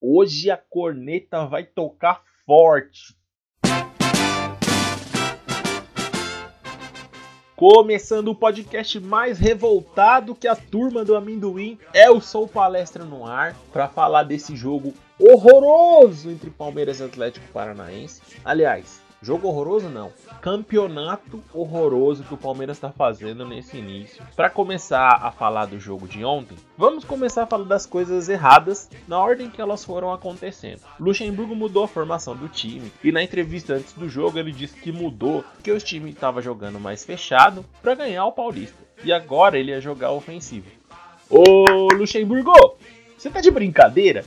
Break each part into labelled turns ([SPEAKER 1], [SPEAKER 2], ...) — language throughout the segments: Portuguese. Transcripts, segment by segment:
[SPEAKER 1] Hoje a corneta vai tocar forte. Começando o podcast mais revoltado que a turma do amendoim é o Sou Palestra no ar para falar desse jogo horroroso entre Palmeiras e Atlético Paranaense. Aliás, Jogo horroroso não. Campeonato horroroso que o Palmeiras está fazendo nesse início. Para começar a falar do jogo de ontem, vamos começar a falar das coisas erradas na ordem que elas foram acontecendo. Luxemburgo mudou a formação do time e na entrevista antes do jogo ele disse que mudou porque o time estava jogando mais fechado para ganhar o Paulista. E agora ele ia jogar ofensivo. Ô Luxemburgo, você tá de brincadeira?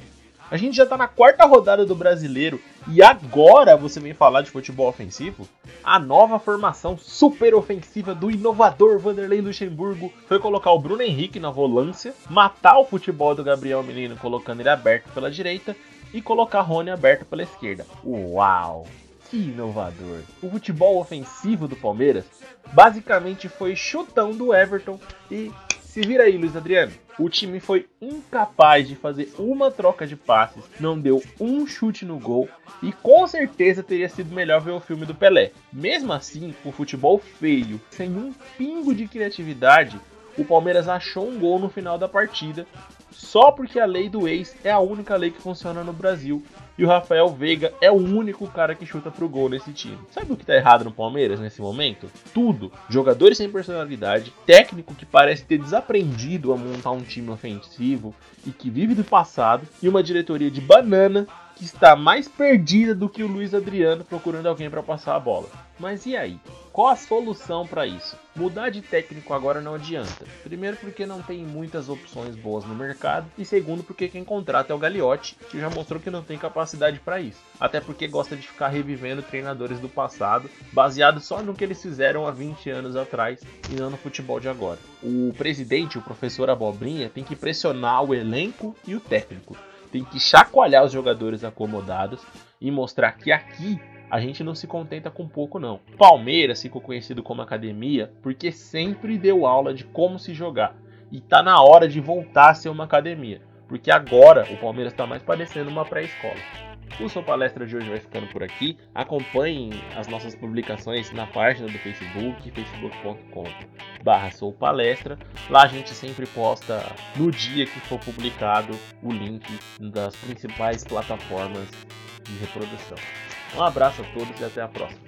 [SPEAKER 1] A gente já tá na quarta rodada do brasileiro e agora você vem falar de futebol ofensivo? A nova formação super ofensiva do inovador Vanderlei Luxemburgo foi colocar o Bruno Henrique na volância, matar o futebol do Gabriel Menino colocando ele aberto pela direita e colocar Rony aberto pela esquerda. Uau! Que inovador! O futebol ofensivo do Palmeiras basicamente foi chutão do Everton e se vira aí, Luiz Adriano. O time foi incapaz de fazer uma troca de passes, não deu um chute no gol e com certeza teria sido melhor ver o filme do Pelé. Mesmo assim, o futebol feio, sem um pingo de criatividade, o Palmeiras achou um gol no final da partida, só porque a lei do ex é a única lei que funciona no Brasil e o Rafael Veiga é o único cara que chuta pro gol nesse time. Sabe o que tá errado no Palmeiras nesse momento? Tudo. Jogadores sem personalidade, técnico que parece ter desaprendido a montar um time ofensivo e que vive do passado, e uma diretoria de banana que está mais perdida do que o Luiz Adriano procurando alguém para passar a bola. Mas e aí? Qual a solução para isso? Mudar de técnico agora não adianta. Primeiro, porque não tem muitas opções boas no mercado, e segundo, porque quem contrata é o Gagliotti, que já mostrou que não tem capacidade para isso. Até porque gosta de ficar revivendo treinadores do passado, baseado só no que eles fizeram há 20 anos atrás e não no futebol de agora. O presidente, o professor Abobrinha, tem que pressionar o elenco e o técnico tem que chacoalhar os jogadores acomodados e mostrar que aqui a gente não se contenta com pouco não. Palmeiras ficou conhecido como academia porque sempre deu aula de como se jogar e tá na hora de voltar a ser uma academia, porque agora o Palmeiras está mais parecendo uma pré-escola. O Sua Palestra de hoje vai ficando por aqui. Acompanhem as nossas publicações na página do Facebook, facebook.com barra Sou. Lá a gente sempre posta no dia que for publicado o link das principais plataformas de reprodução. Um abraço a todos e até a próxima.